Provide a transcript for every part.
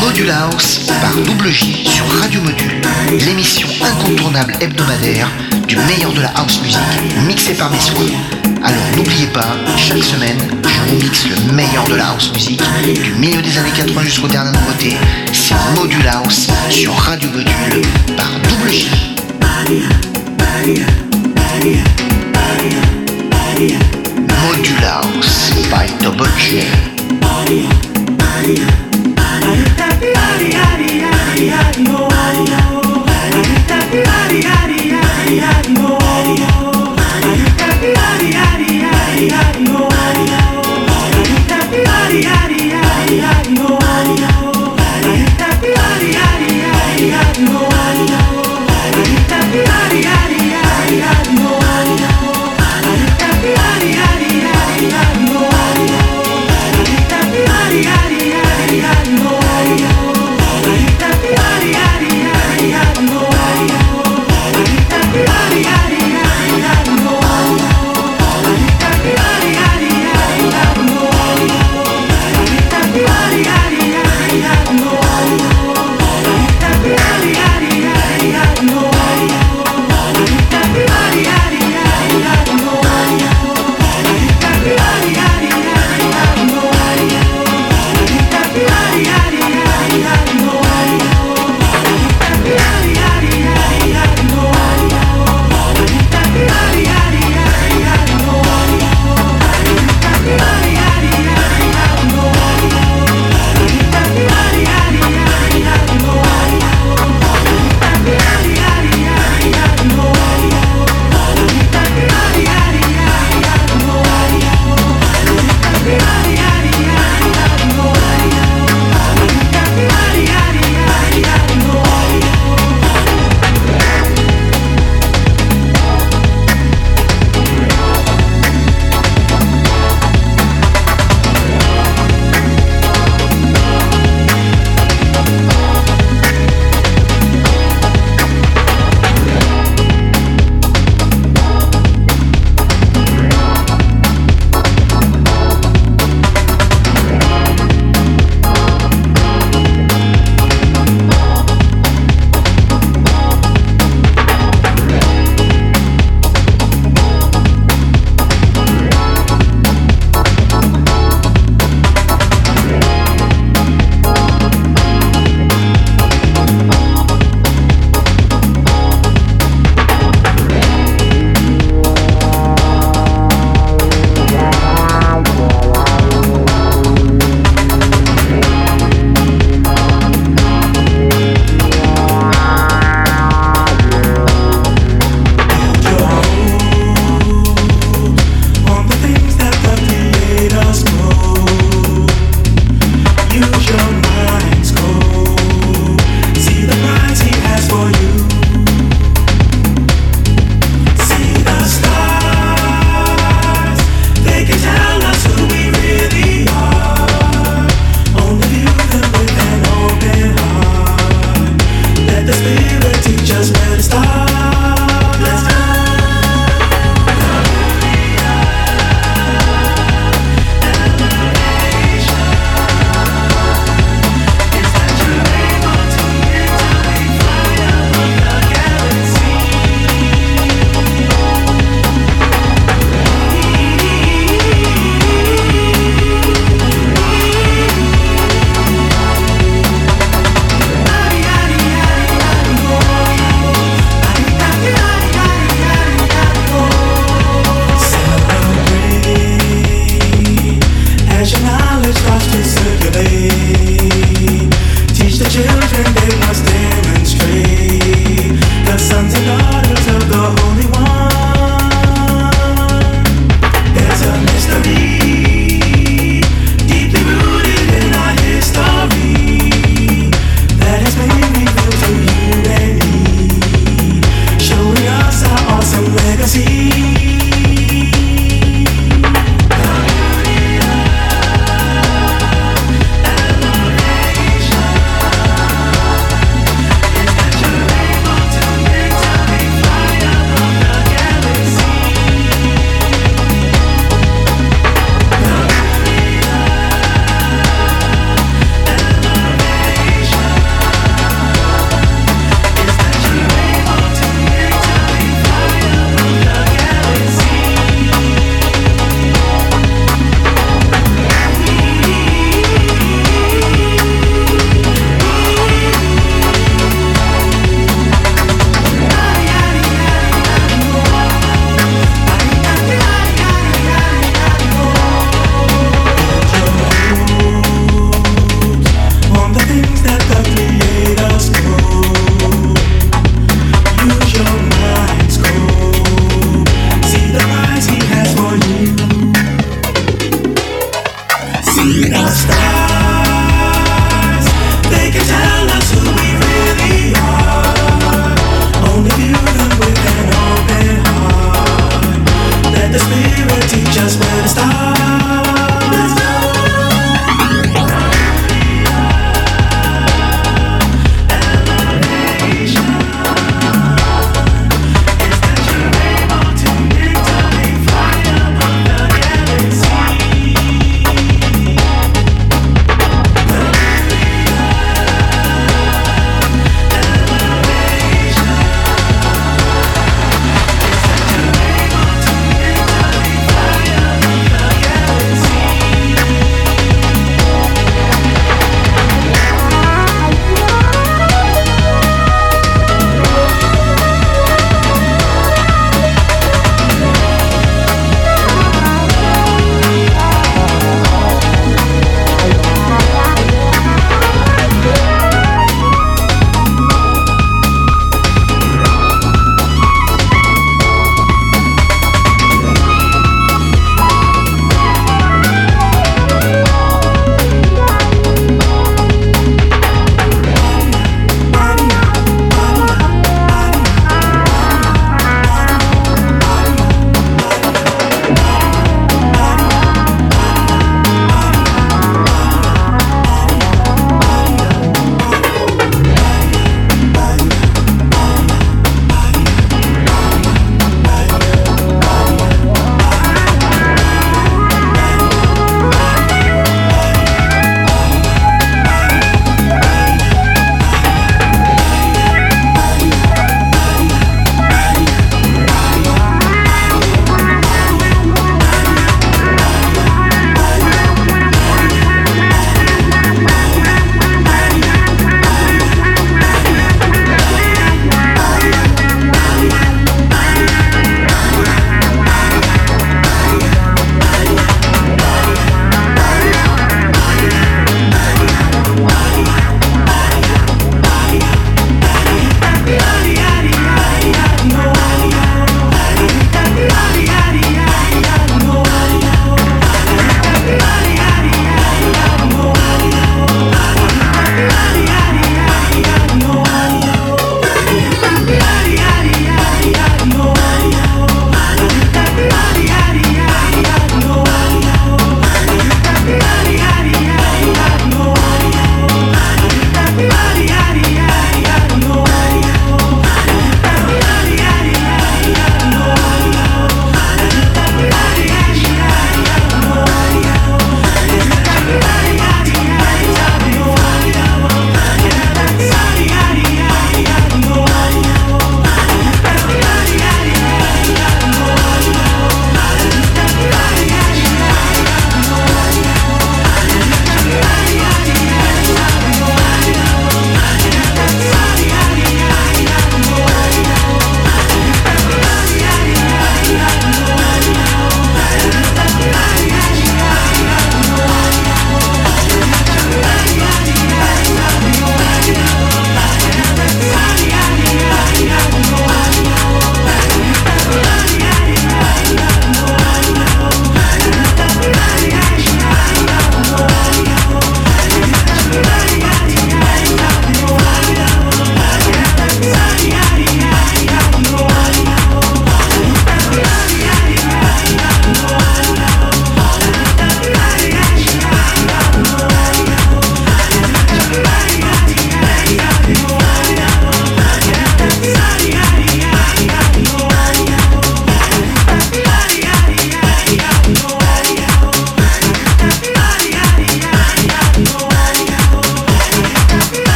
Module House par Double J sur Radio Module, l'émission incontournable hebdomadaire du meilleur de la house music, mixée par mes soins. Alors n'oubliez pas, chaque semaine, je vous mixe le meilleur de la house music, du milieu des années 80 jusqu'aux dernières nouveautés. C'est Module House sur Radio Module par Double J. House by Double J. no.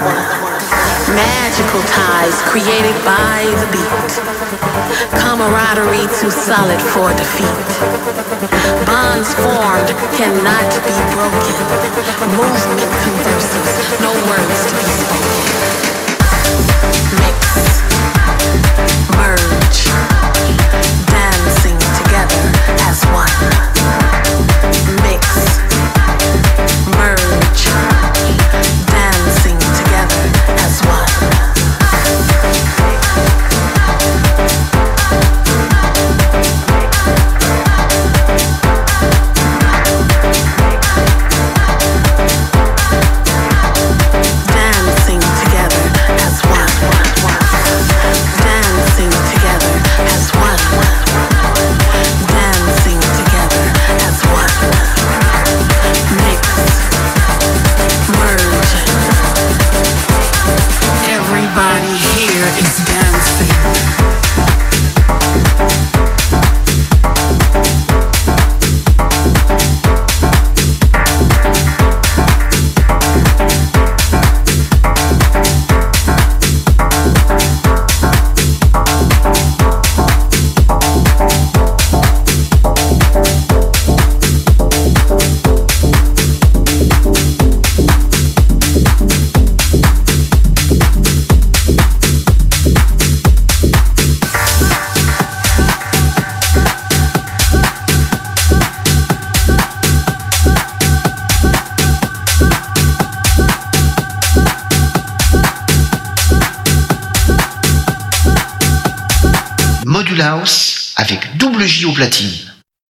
Magical ties created by the beat. Camaraderie too solid for defeat. Bonds formed cannot be broken. Movement converses, no words to be spoken. Mix, merge.